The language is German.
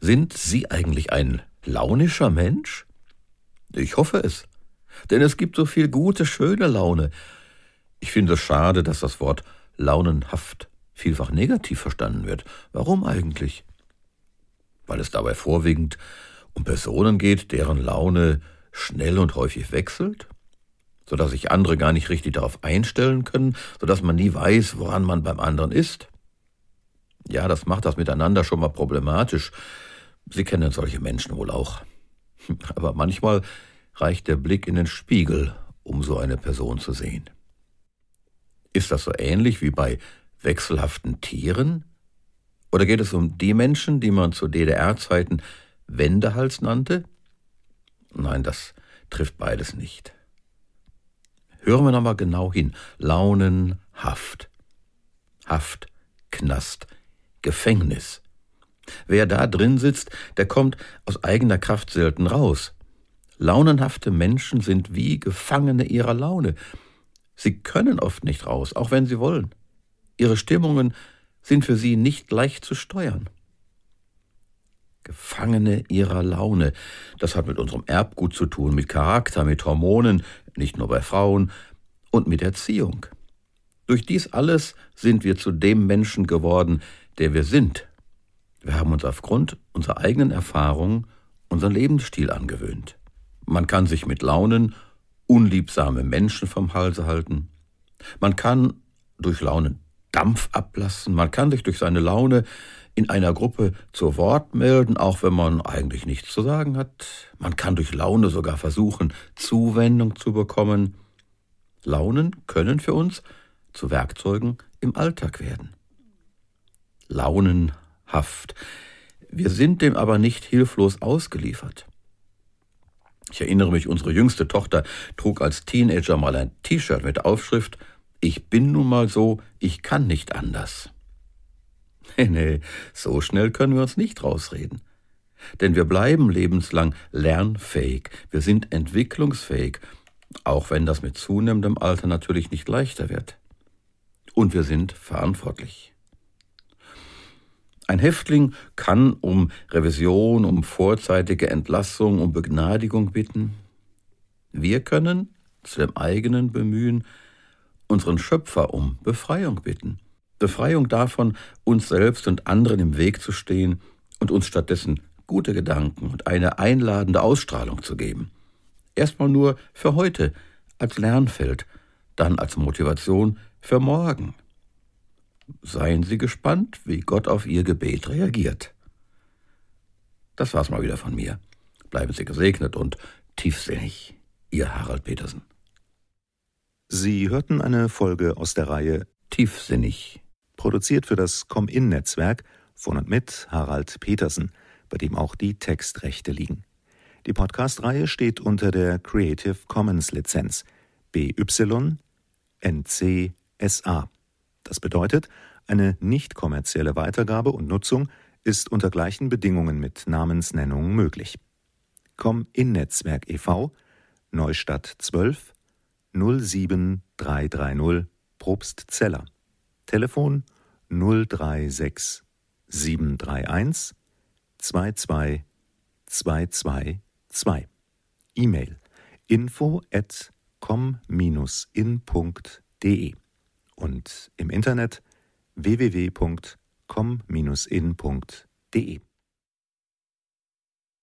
Sind Sie eigentlich ein launischer Mensch? Ich hoffe es. Denn es gibt so viel gute, schöne Laune. Ich finde es schade, dass das Wort launenhaft vielfach negativ verstanden wird. Warum eigentlich? Weil es dabei vorwiegend um Personen geht, deren Laune schnell und häufig wechselt, so dass sich andere gar nicht richtig darauf einstellen können, so dass man nie weiß, woran man beim anderen ist. Ja, das macht das miteinander schon mal problematisch. Sie kennen solche Menschen wohl auch. Aber manchmal reicht der Blick in den Spiegel, um so eine Person zu sehen. Ist das so ähnlich wie bei wechselhaften Tieren? Oder geht es um die Menschen, die man zu DDR-Zeiten Wendehals nannte? Nein, das trifft beides nicht. Hören wir nochmal genau hin. Launen, Haft. Haft, Knast, Gefängnis. Wer da drin sitzt, der kommt aus eigener Kraft selten raus. Launenhafte Menschen sind wie Gefangene ihrer Laune. Sie können oft nicht raus, auch wenn sie wollen. Ihre Stimmungen sind für sie nicht leicht zu steuern. Gefangene ihrer Laune. Das hat mit unserem Erbgut zu tun, mit Charakter, mit Hormonen, nicht nur bei Frauen, und mit Erziehung. Durch dies alles sind wir zu dem Menschen geworden, der wir sind. Wir haben uns aufgrund unserer eigenen Erfahrungen unseren Lebensstil angewöhnt. Man kann sich mit Launen unliebsame Menschen vom Halse halten. Man kann durch Launen Dampf ablassen. Man kann sich durch seine Laune in einer Gruppe zu Wort melden, auch wenn man eigentlich nichts zu sagen hat. Man kann durch Laune sogar versuchen, Zuwendung zu bekommen. Launen können für uns zu Werkzeugen im Alltag werden. Launenhaft. Wir sind dem aber nicht hilflos ausgeliefert. Ich erinnere mich, unsere jüngste Tochter trug als Teenager mal ein T-Shirt mit Aufschrift Ich bin nun mal so, ich kann nicht anders. Nee, nee, so schnell können wir uns nicht rausreden. Denn wir bleiben lebenslang lernfähig, wir sind entwicklungsfähig, auch wenn das mit zunehmendem Alter natürlich nicht leichter wird. Und wir sind verantwortlich. Ein Häftling kann um Revision, um vorzeitige Entlassung, um Begnadigung bitten. Wir können zu dem eigenen Bemühen unseren Schöpfer um Befreiung bitten. Befreiung davon, uns selbst und anderen im Weg zu stehen und uns stattdessen gute Gedanken und eine einladende Ausstrahlung zu geben. Erstmal nur für heute als Lernfeld, dann als Motivation für morgen. Seien Sie gespannt, wie Gott auf Ihr Gebet reagiert. Das war's mal wieder von mir. Bleiben Sie gesegnet und tiefsinnig. Ihr Harald Petersen. Sie hörten eine Folge aus der Reihe Tiefsinnig. Produziert für das Com-In-Netzwerk von und mit Harald Petersen, bei dem auch die Textrechte liegen. Die Podcast-Reihe steht unter der Creative Commons Lizenz BY NC SA. Das bedeutet, eine nicht kommerzielle Weitergabe und Nutzung ist unter gleichen Bedingungen mit Namensnennung möglich. Com in Netzwerk e.V. Neustadt 12 07330 Probstzeller. Telefon 036 731 22 222. E-Mail info at com-in.de und im Internet www.com-in.de